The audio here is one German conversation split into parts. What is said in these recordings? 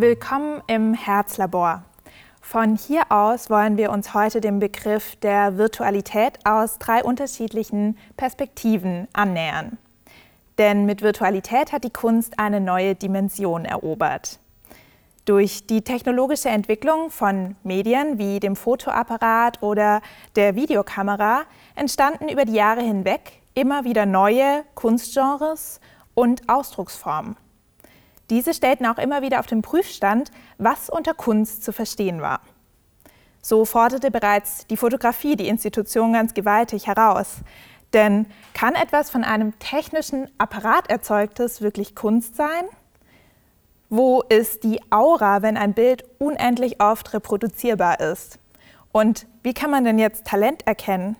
Willkommen im Herzlabor. Von hier aus wollen wir uns heute dem Begriff der Virtualität aus drei unterschiedlichen Perspektiven annähern. Denn mit Virtualität hat die Kunst eine neue Dimension erobert. Durch die technologische Entwicklung von Medien wie dem Fotoapparat oder der Videokamera entstanden über die Jahre hinweg immer wieder neue Kunstgenres und Ausdrucksformen. Diese stellten auch immer wieder auf den Prüfstand, was unter Kunst zu verstehen war. So forderte bereits die Fotografie die Institution ganz gewaltig heraus. Denn kann etwas von einem technischen Apparat erzeugtes wirklich Kunst sein? Wo ist die Aura, wenn ein Bild unendlich oft reproduzierbar ist? Und wie kann man denn jetzt Talent erkennen?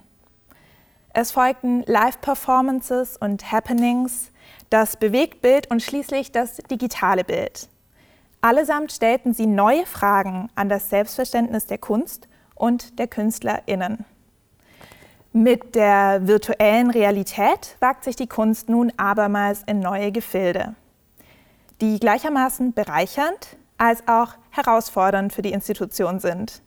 Es folgten Live-Performances und Happenings, das Bewegtbild und schließlich das digitale Bild. Allesamt stellten sie neue Fragen an das Selbstverständnis der Kunst und der KünstlerInnen. Mit der virtuellen Realität wagt sich die Kunst nun abermals in neue Gefilde, die gleichermaßen bereichernd als auch herausfordernd für die Institution sind.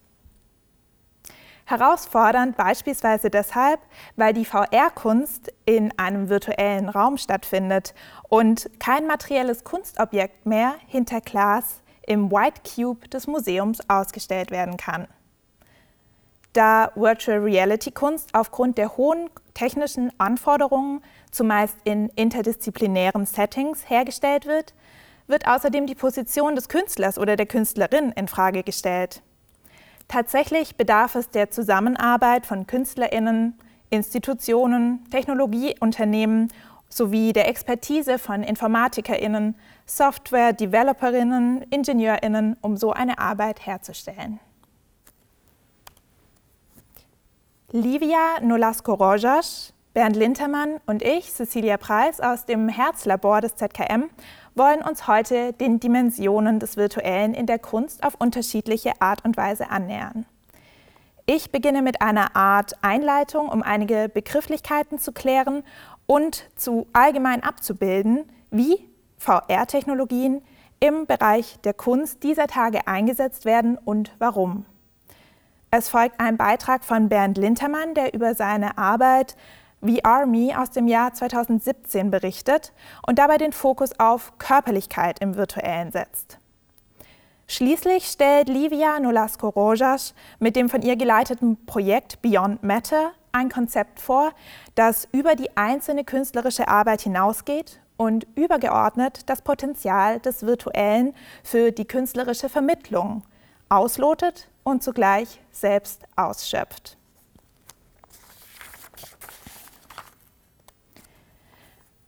Herausfordernd beispielsweise deshalb, weil die VR-Kunst in einem virtuellen Raum stattfindet und kein materielles Kunstobjekt mehr hinter Glas im White Cube des Museums ausgestellt werden kann. Da Virtual Reality Kunst aufgrund der hohen technischen Anforderungen zumeist in interdisziplinären Settings hergestellt wird, wird außerdem die Position des Künstlers oder der Künstlerin in Frage gestellt. Tatsächlich bedarf es der Zusammenarbeit von Künstlerinnen, Institutionen, Technologieunternehmen sowie der Expertise von Informatikerinnen, Software-Developerinnen, Ingenieurinnen, um so eine Arbeit herzustellen. Livia Nolasco-Rojas, Bernd Lintermann und ich, Cecilia Preis aus dem Herzlabor des ZKM, wollen uns heute den Dimensionen des Virtuellen in der Kunst auf unterschiedliche Art und Weise annähern. Ich beginne mit einer Art Einleitung, um einige Begrifflichkeiten zu klären und zu allgemein abzubilden, wie VR-Technologien im Bereich der Kunst dieser Tage eingesetzt werden und warum. Es folgt ein Beitrag von Bernd Lintermann, der über seine Arbeit VR Me aus dem Jahr 2017 berichtet und dabei den Fokus auf Körperlichkeit im Virtuellen setzt. Schließlich stellt Livia Nolasco-Rojas mit dem von ihr geleiteten Projekt Beyond Matter ein Konzept vor, das über die einzelne künstlerische Arbeit hinausgeht und übergeordnet das Potenzial des Virtuellen für die künstlerische Vermittlung auslotet und zugleich selbst ausschöpft.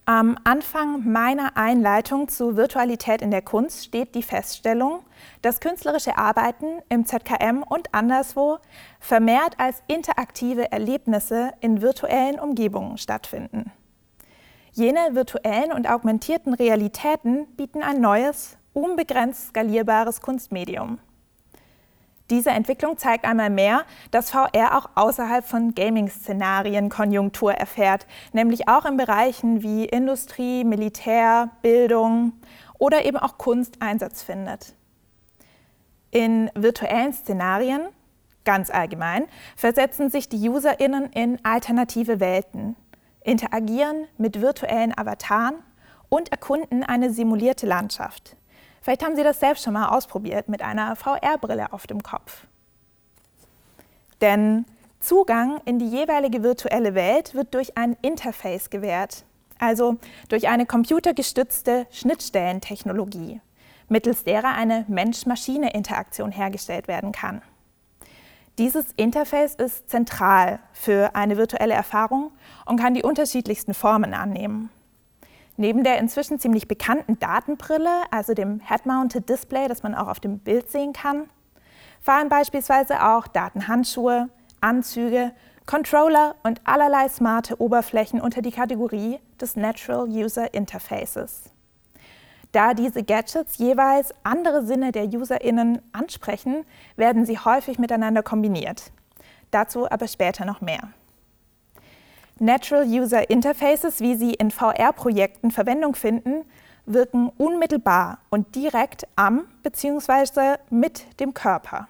Am Anfang meiner Einleitung zu Virtualität in der Kunst steht die Feststellung, dass künstlerische Arbeiten im ZKM und anderswo vermehrt als interaktive Erlebnisse in virtuellen Umgebungen stattfinden. Jene virtuellen und augmentierten Realitäten bieten ein neues, unbegrenzt skalierbares Kunstmedium. Diese Entwicklung zeigt einmal mehr, dass VR auch außerhalb von Gaming-Szenarien Konjunktur erfährt, nämlich auch in Bereichen wie Industrie, Militär, Bildung oder eben auch Kunst Einsatz findet. In virtuellen Szenarien, ganz allgemein, versetzen sich die UserInnen in alternative Welten, interagieren mit virtuellen Avataren und erkunden eine simulierte Landschaft. Vielleicht haben Sie das selbst schon mal ausprobiert mit einer VR-Brille auf dem Kopf. Denn Zugang in die jeweilige virtuelle Welt wird durch ein Interface gewährt, also durch eine computergestützte Schnittstellentechnologie, mittels derer eine Mensch-Maschine-Interaktion hergestellt werden kann. Dieses Interface ist zentral für eine virtuelle Erfahrung und kann die unterschiedlichsten Formen annehmen. Neben der inzwischen ziemlich bekannten Datenbrille, also dem Head-Mounted Display, das man auch auf dem Bild sehen kann, fallen beispielsweise auch Datenhandschuhe, Anzüge, Controller und allerlei smarte Oberflächen unter die Kategorie des Natural User Interfaces. Da diese Gadgets jeweils andere Sinne der UserInnen ansprechen, werden sie häufig miteinander kombiniert. Dazu aber später noch mehr. Natural User Interfaces, wie sie in VR-Projekten Verwendung finden, wirken unmittelbar und direkt am bzw. mit dem Körper.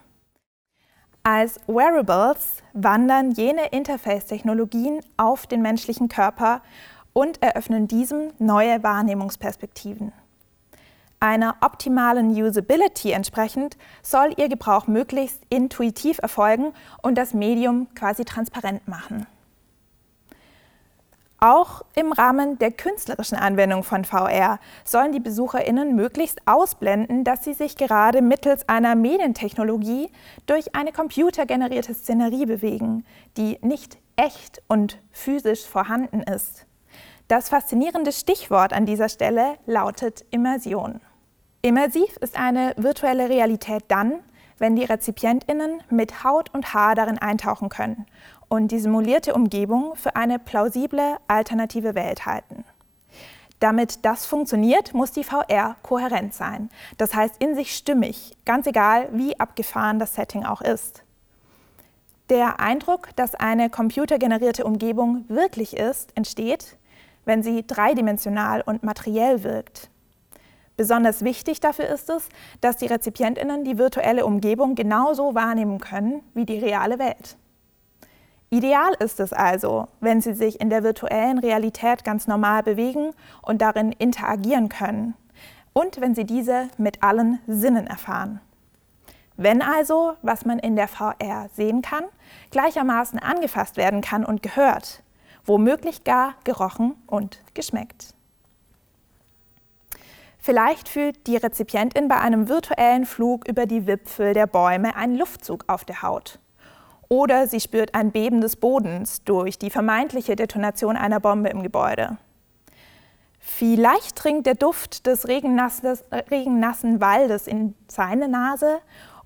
Als Wearables wandern jene Interface-Technologien auf den menschlichen Körper und eröffnen diesem neue Wahrnehmungsperspektiven. Einer optimalen Usability entsprechend soll ihr Gebrauch möglichst intuitiv erfolgen und das Medium quasi transparent machen. Auch im Rahmen der künstlerischen Anwendung von VR sollen die BesucherInnen möglichst ausblenden, dass sie sich gerade mittels einer Medientechnologie durch eine computergenerierte Szenerie bewegen, die nicht echt und physisch vorhanden ist. Das faszinierende Stichwort an dieser Stelle lautet Immersion. Immersiv ist eine virtuelle Realität dann, wenn die RezipientInnen mit Haut und Haar darin eintauchen können und die simulierte Umgebung für eine plausible alternative Welt halten. Damit das funktioniert, muss die VR kohärent sein, das heißt in sich stimmig, ganz egal wie abgefahren das Setting auch ist. Der Eindruck, dass eine computergenerierte Umgebung wirklich ist, entsteht, wenn sie dreidimensional und materiell wirkt. Besonders wichtig dafür ist es, dass die Rezipientinnen die virtuelle Umgebung genauso wahrnehmen können wie die reale Welt. Ideal ist es also, wenn Sie sich in der virtuellen Realität ganz normal bewegen und darin interagieren können und wenn Sie diese mit allen Sinnen erfahren. Wenn also, was man in der VR sehen kann, gleichermaßen angefasst werden kann und gehört, womöglich gar gerochen und geschmeckt. Vielleicht fühlt die Rezipientin bei einem virtuellen Flug über die Wipfel der Bäume einen Luftzug auf der Haut oder sie spürt ein Beben des Bodens durch die vermeintliche Detonation einer Bombe im Gebäude. Vielleicht dringt der Duft des regennassen Waldes in seine Nase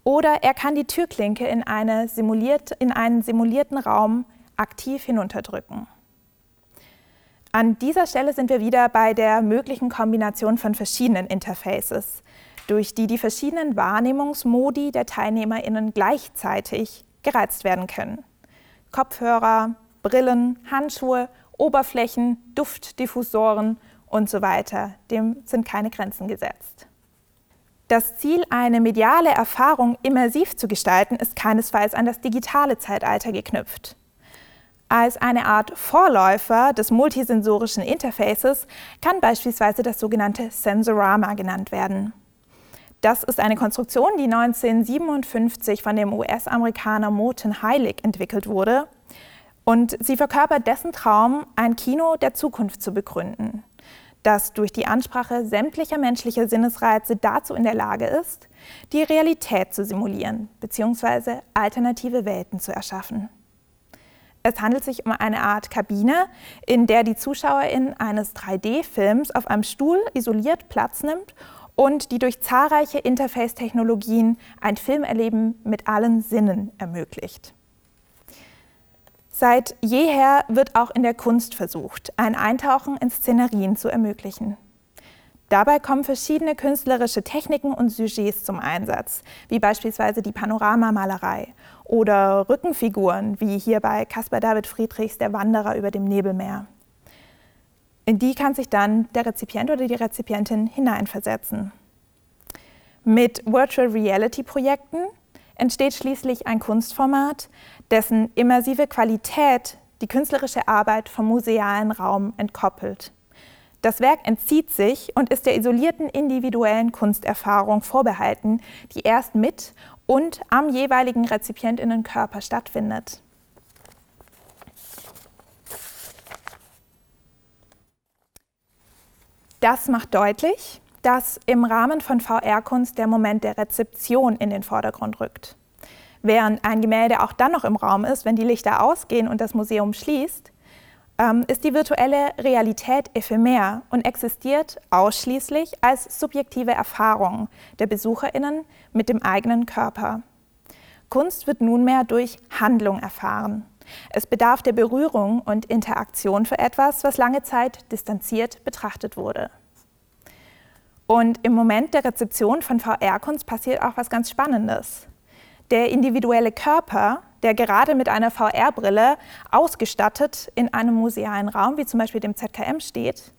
oder er kann die Türklinke in, eine simuliert, in einen simulierten Raum aktiv hinunterdrücken. An dieser Stelle sind wir wieder bei der möglichen Kombination von verschiedenen Interfaces, durch die die verschiedenen Wahrnehmungsmodi der TeilnehmerInnen gleichzeitig gereizt werden können. Kopfhörer, Brillen, Handschuhe, Oberflächen, Duftdiffusoren und so weiter. Dem sind keine Grenzen gesetzt. Das Ziel, eine mediale Erfahrung immersiv zu gestalten, ist keinesfalls an das digitale Zeitalter geknüpft. Als eine Art Vorläufer des multisensorischen Interfaces kann beispielsweise das sogenannte Sensorama genannt werden. Das ist eine Konstruktion, die 1957 von dem US-Amerikaner Morton Heilig entwickelt wurde. Und sie verkörpert dessen Traum, ein Kino der Zukunft zu begründen, das durch die Ansprache sämtlicher menschlicher Sinnesreize dazu in der Lage ist, die Realität zu simulieren bzw. alternative Welten zu erschaffen. Es handelt sich um eine Art Kabine, in der die Zuschauerin eines 3D-Films auf einem Stuhl isoliert Platz nimmt und die durch zahlreiche Interface-Technologien ein Filmerleben mit allen Sinnen ermöglicht. Seit jeher wird auch in der Kunst versucht, ein Eintauchen in Szenerien zu ermöglichen. Dabei kommen verschiedene künstlerische Techniken und Sujets zum Einsatz, wie beispielsweise die Panoramamalerei oder Rückenfiguren, wie hier bei Caspar David Friedrichs Der Wanderer über dem Nebelmeer. In die kann sich dann der Rezipient oder die Rezipientin hineinversetzen. Mit Virtual Reality Projekten entsteht schließlich ein Kunstformat, dessen immersive Qualität die künstlerische Arbeit vom musealen Raum entkoppelt. Das Werk entzieht sich und ist der isolierten individuellen Kunsterfahrung vorbehalten, die erst mit und am jeweiligen Rezipientinnenkörper stattfindet. Das macht deutlich, dass im Rahmen von VR-Kunst der Moment der Rezeption in den Vordergrund rückt. Während ein Gemälde auch dann noch im Raum ist, wenn die Lichter ausgehen und das Museum schließt, ähm, ist die virtuelle Realität ephemer und existiert ausschließlich als subjektive Erfahrung der Besucherinnen mit dem eigenen Körper. Kunst wird nunmehr durch Handlung erfahren. Es bedarf der Berührung und Interaktion für etwas, was lange Zeit distanziert betrachtet wurde. Und im Moment der Rezeption von VR-Kunst passiert auch was ganz Spannendes. Der individuelle Körper, der gerade mit einer VR-Brille ausgestattet in einem musealen Raum, wie zum Beispiel dem ZKM steht,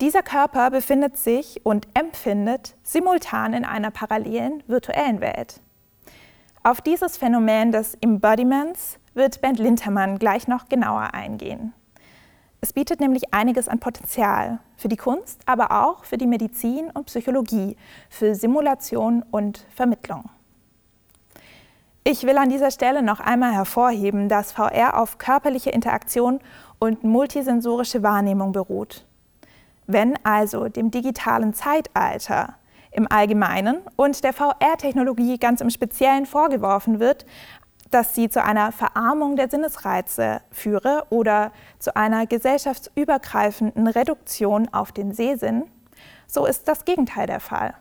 Dieser Körper befindet sich und empfindet simultan in einer parallelen virtuellen Welt. Auf dieses Phänomen des Embodiments wird Bernd Lintermann gleich noch genauer eingehen. Es bietet nämlich einiges an Potenzial für die Kunst, aber auch für die Medizin und Psychologie, für Simulation und Vermittlung. Ich will an dieser Stelle noch einmal hervorheben, dass VR auf körperliche Interaktion und multisensorische Wahrnehmung beruht. Wenn also dem digitalen Zeitalter im Allgemeinen und der VR-Technologie ganz im Speziellen vorgeworfen wird, dass sie zu einer Verarmung der Sinnesreize führe oder zu einer gesellschaftsübergreifenden Reduktion auf den Sehsinn, so ist das Gegenteil der Fall.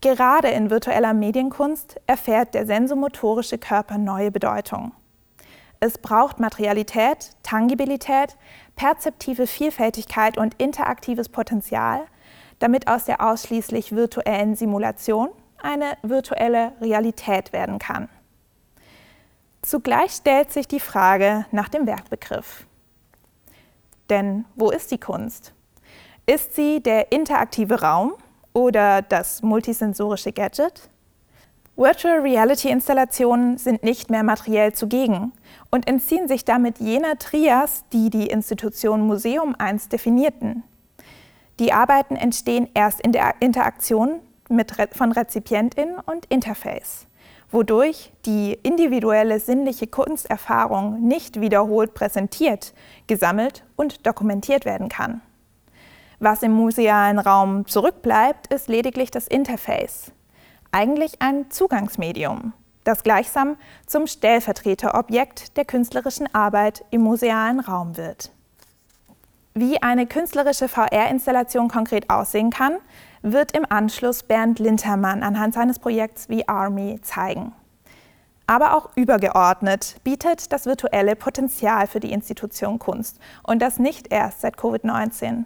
Gerade in virtueller Medienkunst erfährt der sensomotorische Körper neue Bedeutung. Es braucht Materialität, Tangibilität, perzeptive Vielfältigkeit und interaktives Potenzial, damit aus der ausschließlich virtuellen Simulation eine virtuelle Realität werden kann. Zugleich stellt sich die Frage nach dem Werkbegriff. Denn wo ist die Kunst? Ist sie der interaktive Raum oder das multisensorische Gadget? Virtual Reality Installationen sind nicht mehr materiell zugegen und entziehen sich damit jener Trias, die die Institution Museum einst definierten. Die Arbeiten entstehen erst in der Interaktion mit, von Rezipientin und Interface, wodurch die individuelle sinnliche Kunsterfahrung nicht wiederholt präsentiert, gesammelt und dokumentiert werden kann. Was im musealen Raum zurückbleibt, ist lediglich das Interface, eigentlich ein Zugangsmedium, das gleichsam zum Stellvertreterobjekt der künstlerischen Arbeit im musealen Raum wird. Wie eine künstlerische VR-Installation konkret aussehen kann, wird im Anschluss Bernd Lintermann anhand seines Projekts V-Army zeigen. Aber auch übergeordnet bietet das virtuelle Potenzial für die Institution Kunst und das nicht erst seit Covid-19.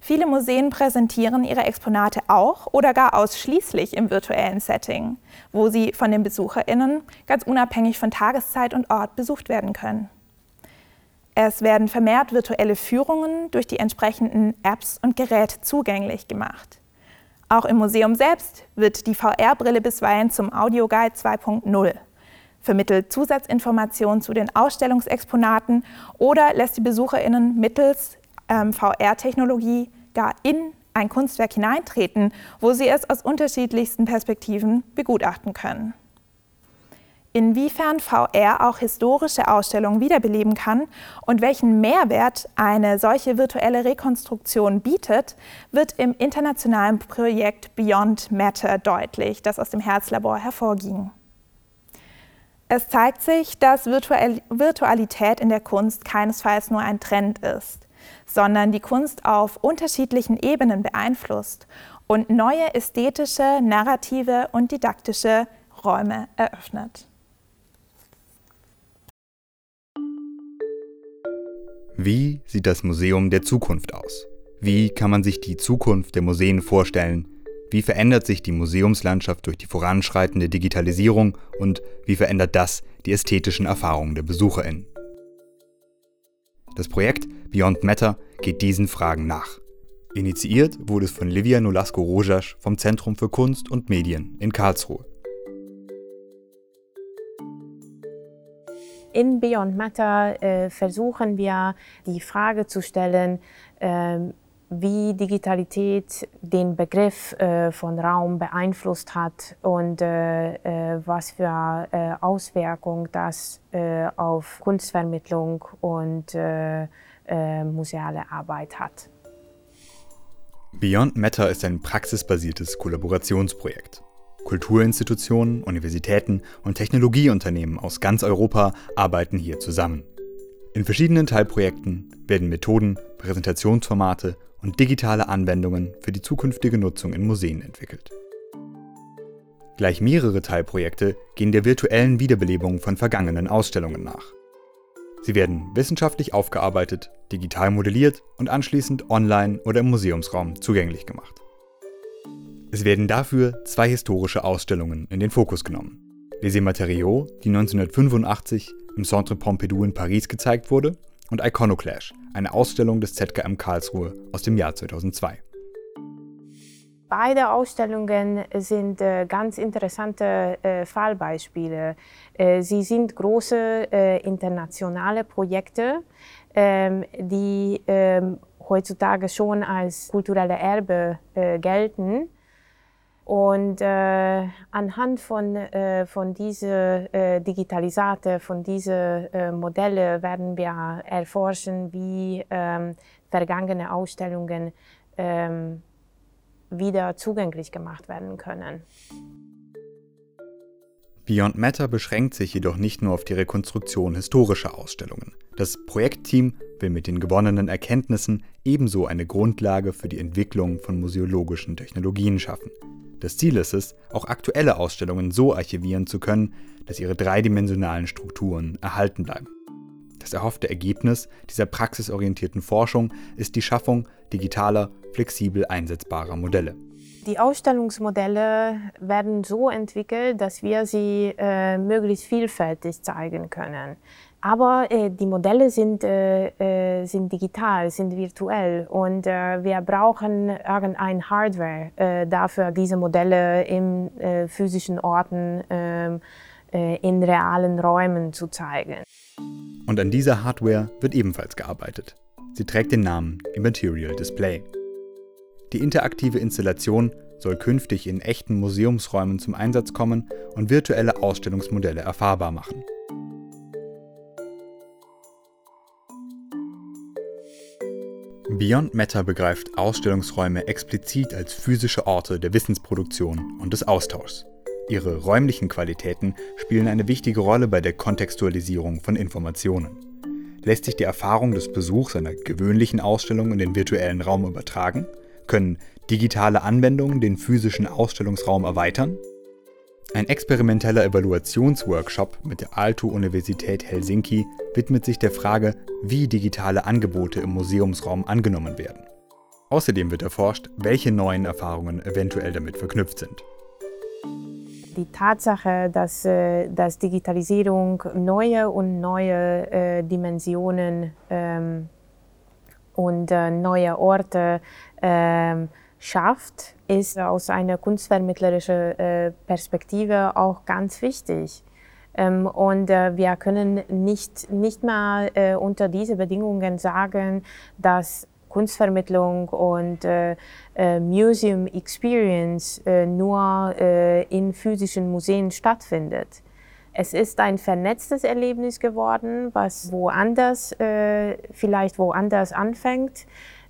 Viele Museen präsentieren ihre Exponate auch oder gar ausschließlich im virtuellen Setting, wo sie von den Besucherinnen ganz unabhängig von Tageszeit und Ort besucht werden können. Es werden vermehrt virtuelle Führungen durch die entsprechenden Apps und Geräte zugänglich gemacht. Auch im Museum selbst wird die VR-Brille bisweilen zum Audioguide 2.0, vermittelt Zusatzinformationen zu den Ausstellungsexponaten oder lässt die Besucherinnen mittels ähm, VR-Technologie gar in ein Kunstwerk hineintreten, wo sie es aus unterschiedlichsten Perspektiven begutachten können. Inwiefern VR auch historische Ausstellungen wiederbeleben kann und welchen Mehrwert eine solche virtuelle Rekonstruktion bietet, wird im internationalen Projekt Beyond Matter deutlich, das aus dem Herzlabor hervorging. Es zeigt sich, dass Virtualität in der Kunst keinesfalls nur ein Trend ist sondern die Kunst auf unterschiedlichen Ebenen beeinflusst und neue ästhetische, narrative und didaktische Räume eröffnet. Wie sieht das Museum der Zukunft aus? Wie kann man sich die Zukunft der Museen vorstellen? Wie verändert sich die Museumslandschaft durch die voranschreitende Digitalisierung und wie verändert das die ästhetischen Erfahrungen der BesucherInnen? Das Projekt Beyond Matter geht diesen Fragen nach. Initiiert wurde es von Livia Nolasco-Rojas vom Zentrum für Kunst und Medien in Karlsruhe. In Beyond Matter äh, versuchen wir die Frage zu stellen, äh, wie Digitalität den Begriff äh, von Raum beeinflusst hat und äh, äh, was für äh, Auswirkungen das äh, auf Kunstvermittlung und museale Arbeit hat. Beyond Matter ist ein praxisbasiertes Kollaborationsprojekt. Kulturinstitutionen, Universitäten und Technologieunternehmen aus ganz Europa arbeiten hier zusammen. In verschiedenen Teilprojekten werden Methoden, Präsentationsformate und digitale Anwendungen für die zukünftige Nutzung in Museen entwickelt. Gleich mehrere Teilprojekte gehen der virtuellen Wiederbelebung von vergangenen Ausstellungen nach. Sie werden wissenschaftlich aufgearbeitet, digital modelliert und anschließend online oder im Museumsraum zugänglich gemacht. Es werden dafür zwei historische Ausstellungen in den Fokus genommen. Les Matériaux, die 1985 im Centre Pompidou in Paris gezeigt wurde, und Iconoclash, eine Ausstellung des ZKM Karlsruhe aus dem Jahr 2002. Beide Ausstellungen sind äh, ganz interessante äh, Fallbeispiele. Äh, sie sind große internationale Projekte, ähm, die ähm, heutzutage schon als kulturelle Erbe gelten. Und äh, anhand von, äh, von diesen äh, Digitalisate, von diesen äh, Modelle werden wir erforschen, wie ähm, vergangene Ausstellungen ähm, wieder zugänglich gemacht werden können. Beyond Matter beschränkt sich jedoch nicht nur auf die Rekonstruktion historischer Ausstellungen. Das Projektteam will mit den gewonnenen Erkenntnissen ebenso eine Grundlage für die Entwicklung von museologischen Technologien schaffen. Das Ziel ist es, auch aktuelle Ausstellungen so archivieren zu können, dass ihre dreidimensionalen Strukturen erhalten bleiben. Das erhoffte Ergebnis dieser praxisorientierten Forschung ist die Schaffung digitaler, flexibel einsetzbarer Modelle. Die Ausstellungsmodelle werden so entwickelt, dass wir sie äh, möglichst vielfältig zeigen können. Aber äh, die Modelle sind, äh, äh sind digital, sind virtuell und äh, wir brauchen irgendein Hardware äh, dafür, diese Modelle in physischen Orten, ähm, in realen Räumen zu zeigen. Und an dieser Hardware wird ebenfalls gearbeitet. Sie trägt den Namen Immaterial Display. Die interaktive Installation soll künftig in echten Museumsräumen zum Einsatz kommen und virtuelle Ausstellungsmodelle erfahrbar machen. Beyond Matter begreift Ausstellungsräume explizit als physische Orte der Wissensproduktion und des Austauschs. Ihre räumlichen Qualitäten spielen eine wichtige Rolle bei der Kontextualisierung von Informationen. Lässt sich die Erfahrung des Besuchs einer gewöhnlichen Ausstellung in den virtuellen Raum übertragen? Können digitale Anwendungen den physischen Ausstellungsraum erweitern? Ein experimenteller Evaluationsworkshop mit der Aalto-Universität Helsinki widmet sich der Frage, wie digitale Angebote im Museumsraum angenommen werden. Außerdem wird erforscht, welche neuen Erfahrungen eventuell damit verknüpft sind. Die Tatsache, dass, äh, dass Digitalisierung neue und neue äh, Dimensionen ähm, und äh, neue Orte äh, schafft, ist aus einer kunstvermittlerischen äh, Perspektive auch ganz wichtig. Ähm, und äh, wir können nicht, nicht mal äh, unter diesen Bedingungen sagen, dass Kunstvermittlung und äh, äh, Museum Experience äh, nur in physischen Museen stattfindet. Es ist ein vernetztes Erlebnis geworden, was woanders, vielleicht woanders anfängt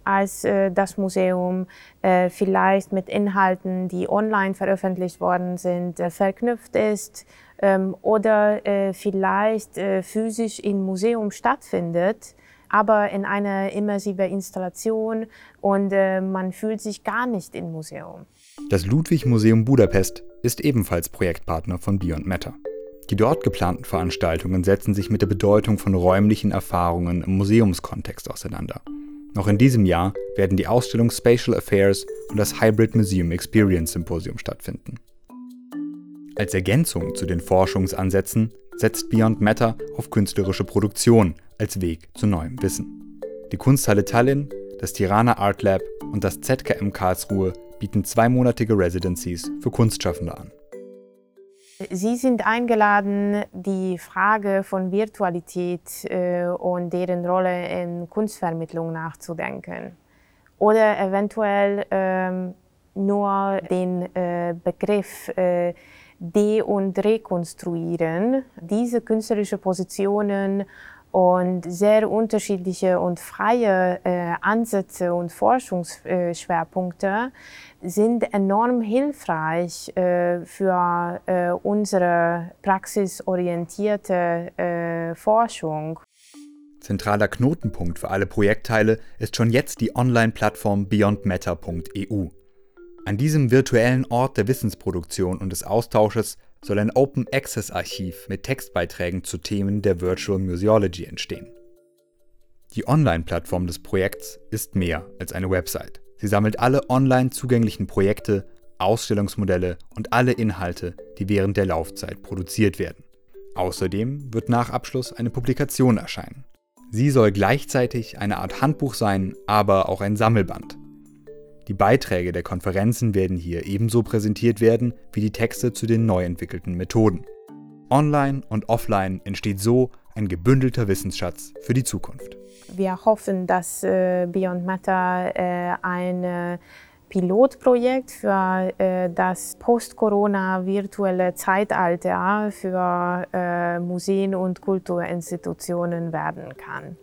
als äh, das Museum, äh, vielleicht mit Inhalten, die online veröffentlicht worden sind, äh, verknüpft ist ähm, oder äh, vielleicht äh, physisch im Museum stattfindet, aber in einer immersiven Installation und äh, man fühlt sich gar nicht im Museum. Das Ludwig Museum Budapest ist ebenfalls Projektpartner von Beyond Matter. Die dort geplanten Veranstaltungen setzen sich mit der Bedeutung von räumlichen Erfahrungen im Museumskontext auseinander. Noch in diesem Jahr werden die Ausstellung Spatial Affairs und das Hybrid Museum Experience Symposium stattfinden. Als Ergänzung zu den Forschungsansätzen setzt Beyond Matter auf künstlerische Produktion als Weg zu neuem Wissen. Die Kunsthalle Tallinn, das Tirana Art Lab und das ZKM Karlsruhe bieten zweimonatige Residencies für Kunstschaffende an. Sie sind eingeladen, die Frage von Virtualität äh, und deren Rolle in Kunstvermittlung nachzudenken. Oder eventuell ähm, nur den äh, Begriff äh, de- und rekonstruieren, diese künstlerischen Positionen und sehr unterschiedliche und freie äh, Ansätze und Forschungsschwerpunkte sind enorm hilfreich äh, für äh, unsere praxisorientierte äh, Forschung. Zentraler Knotenpunkt für alle Projektteile ist schon jetzt die Online-Plattform beyondmatter.eu. An diesem virtuellen Ort der Wissensproduktion und des Austausches soll ein Open Access Archiv mit Textbeiträgen zu Themen der Virtual Museology entstehen. Die Online-Plattform des Projekts ist mehr als eine Website. Sie sammelt alle online zugänglichen Projekte, Ausstellungsmodelle und alle Inhalte, die während der Laufzeit produziert werden. Außerdem wird nach Abschluss eine Publikation erscheinen. Sie soll gleichzeitig eine Art Handbuch sein, aber auch ein Sammelband. Die Beiträge der Konferenzen werden hier ebenso präsentiert werden wie die Texte zu den neu entwickelten Methoden. Online und offline entsteht so ein gebündelter Wissensschatz für die Zukunft. Wir hoffen, dass äh, Beyond Matter äh, ein äh, Pilotprojekt für das Post-Corona virtuelle Zeitalter für Museen und Kulturinstitutionen werden kann.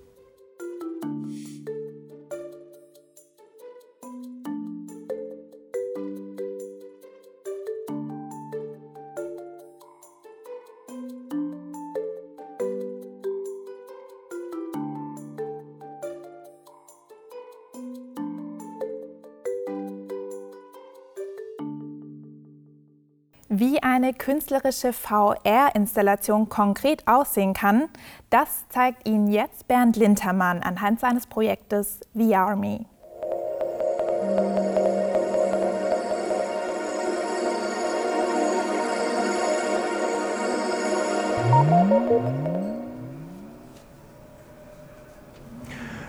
Wie eine künstlerische VR-Installation konkret aussehen kann, das zeigt Ihnen jetzt Bernd Lintermann anhand seines Projektes VRMe.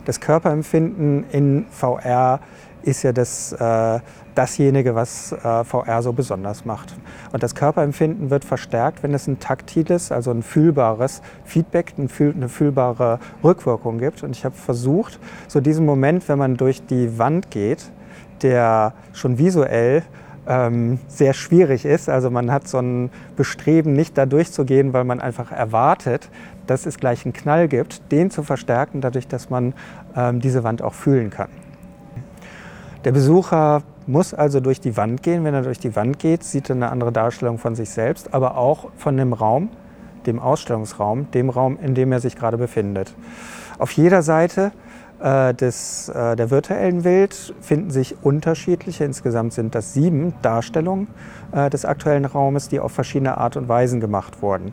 Das Körperempfinden in VR ist ja das, äh, dasjenige, was äh, VR so besonders macht. Und das Körperempfinden wird verstärkt, wenn es ein taktiles, also ein fühlbares Feedback, eine fühlbare Rückwirkung gibt. Und ich habe versucht, so diesen Moment, wenn man durch die Wand geht, der schon visuell ähm, sehr schwierig ist. Also man hat so ein Bestreben, nicht da durchzugehen, weil man einfach erwartet, dass es gleich einen Knall gibt, den zu verstärken, dadurch, dass man ähm, diese Wand auch fühlen kann. Der Besucher muss also durch die Wand gehen. Wenn er durch die Wand geht, sieht er eine andere Darstellung von sich selbst, aber auch von dem Raum, dem Ausstellungsraum, dem Raum, in dem er sich gerade befindet. Auf jeder Seite äh, des, äh, der virtuellen Welt finden sich unterschiedliche, insgesamt sind das sieben Darstellungen äh, des aktuellen Raumes, die auf verschiedene Art und Weisen gemacht wurden.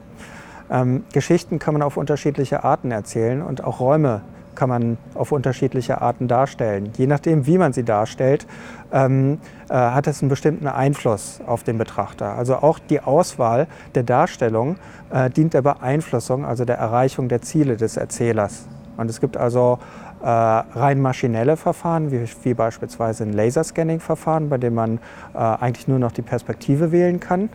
Ähm, Geschichten kann man auf unterschiedliche Arten erzählen und auch Räume kann man auf unterschiedliche Arten darstellen. Je nachdem, wie man sie darstellt, ähm, äh, hat es einen bestimmten Einfluss auf den Betrachter. Also auch die Auswahl der Darstellung äh, dient der Beeinflussung, also der Erreichung der Ziele des Erzählers. Und es gibt also äh, rein maschinelle Verfahren, wie, wie beispielsweise ein Laserscanning-Verfahren, bei dem man äh, eigentlich nur noch die Perspektive wählen kann.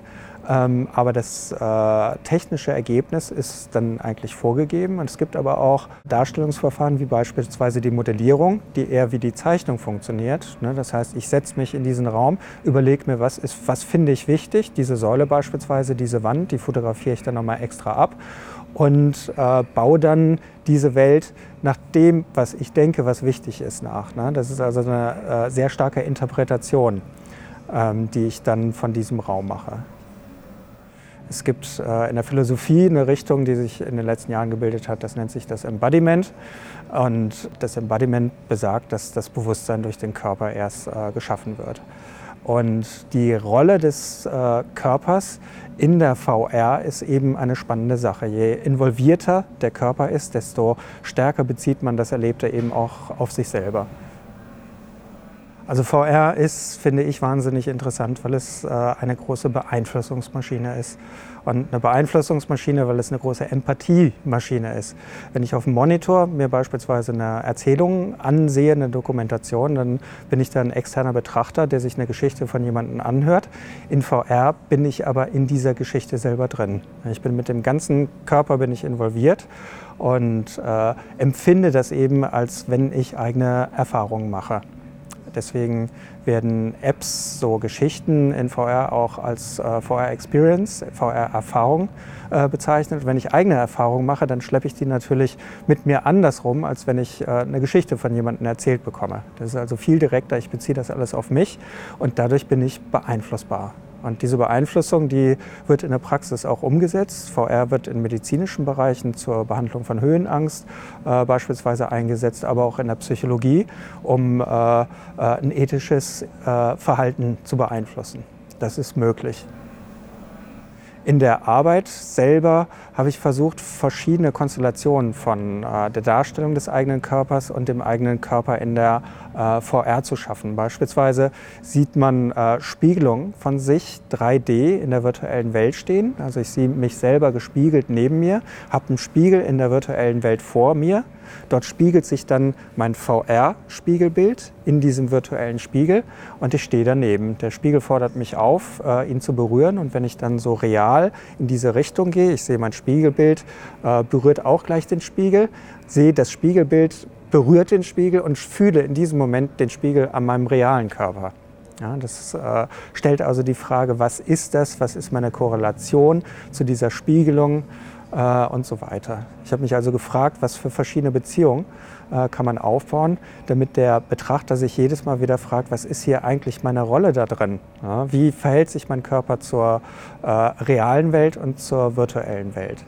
Ähm, aber das äh, technische Ergebnis ist dann eigentlich vorgegeben. Und es gibt aber auch Darstellungsverfahren wie beispielsweise die Modellierung, die eher wie die Zeichnung funktioniert. Ne? Das heißt, ich setze mich in diesen Raum, überlege mir, was, was finde ich wichtig. Diese Säule beispielsweise, diese Wand, die fotografiere ich dann nochmal extra ab und äh, baue dann diese Welt nach dem, was ich denke, was wichtig ist, nach. Ne? Das ist also eine äh, sehr starke Interpretation, ähm, die ich dann von diesem Raum mache. Es gibt äh, in der Philosophie eine Richtung, die sich in den letzten Jahren gebildet hat, das nennt sich das Embodiment. Und das Embodiment besagt, dass das Bewusstsein durch den Körper erst äh, geschaffen wird. Und die Rolle des äh, Körpers in der VR ist eben eine spannende Sache. Je involvierter der Körper ist, desto stärker bezieht man das Erlebte eben auch auf sich selber. Also VR ist, finde ich, wahnsinnig interessant, weil es äh, eine große Beeinflussungsmaschine ist. Und eine Beeinflussungsmaschine, weil es eine große Empathiemaschine ist. Wenn ich auf dem Monitor mir beispielsweise eine Erzählung ansehe, eine Dokumentation, dann bin ich da ein externer Betrachter, der sich eine Geschichte von jemandem anhört. In VR bin ich aber in dieser Geschichte selber drin. Ich bin mit dem ganzen Körper bin ich involviert und äh, empfinde das eben, als wenn ich eigene Erfahrungen mache. Deswegen werden Apps, so Geschichten in VR auch als äh, VR-Experience, VR-Erfahrung äh, bezeichnet. Wenn ich eigene Erfahrungen mache, dann schleppe ich die natürlich mit mir andersrum, als wenn ich äh, eine Geschichte von jemandem erzählt bekomme. Das ist also viel direkter, ich beziehe das alles auf mich und dadurch bin ich beeinflussbar. Und diese Beeinflussung, die wird in der Praxis auch umgesetzt. VR wird in medizinischen Bereichen zur Behandlung von Höhenangst äh, beispielsweise eingesetzt, aber auch in der Psychologie, um äh, äh, ein ethisches äh, Verhalten zu beeinflussen. Das ist möglich. In der Arbeit selber habe ich versucht, verschiedene Konstellationen von äh, der Darstellung des eigenen Körpers und dem eigenen Körper in der äh, VR zu schaffen. Beispielsweise sieht man äh, Spiegelung von sich 3D in der virtuellen Welt stehen. Also ich sehe mich selber gespiegelt neben mir, habe einen Spiegel in der virtuellen Welt vor mir Dort spiegelt sich dann mein VR-Spiegelbild in diesem virtuellen Spiegel und ich stehe daneben. Der Spiegel fordert mich auf, äh, ihn zu berühren und wenn ich dann so real in diese Richtung gehe, ich sehe mein Spiegelbild, äh, berührt auch gleich den Spiegel, sehe das Spiegelbild berührt den Spiegel und fühle in diesem Moment den Spiegel an meinem realen Körper. Ja, das äh, stellt also die Frage, was ist das, was ist meine Korrelation zu dieser Spiegelung äh, und so weiter. Ich habe mich also gefragt, was für verschiedene Beziehungen äh, kann man aufbauen, damit der Betrachter sich jedes Mal wieder fragt, was ist hier eigentlich meine Rolle da drin? Ja, wie verhält sich mein Körper zur äh, realen Welt und zur virtuellen Welt?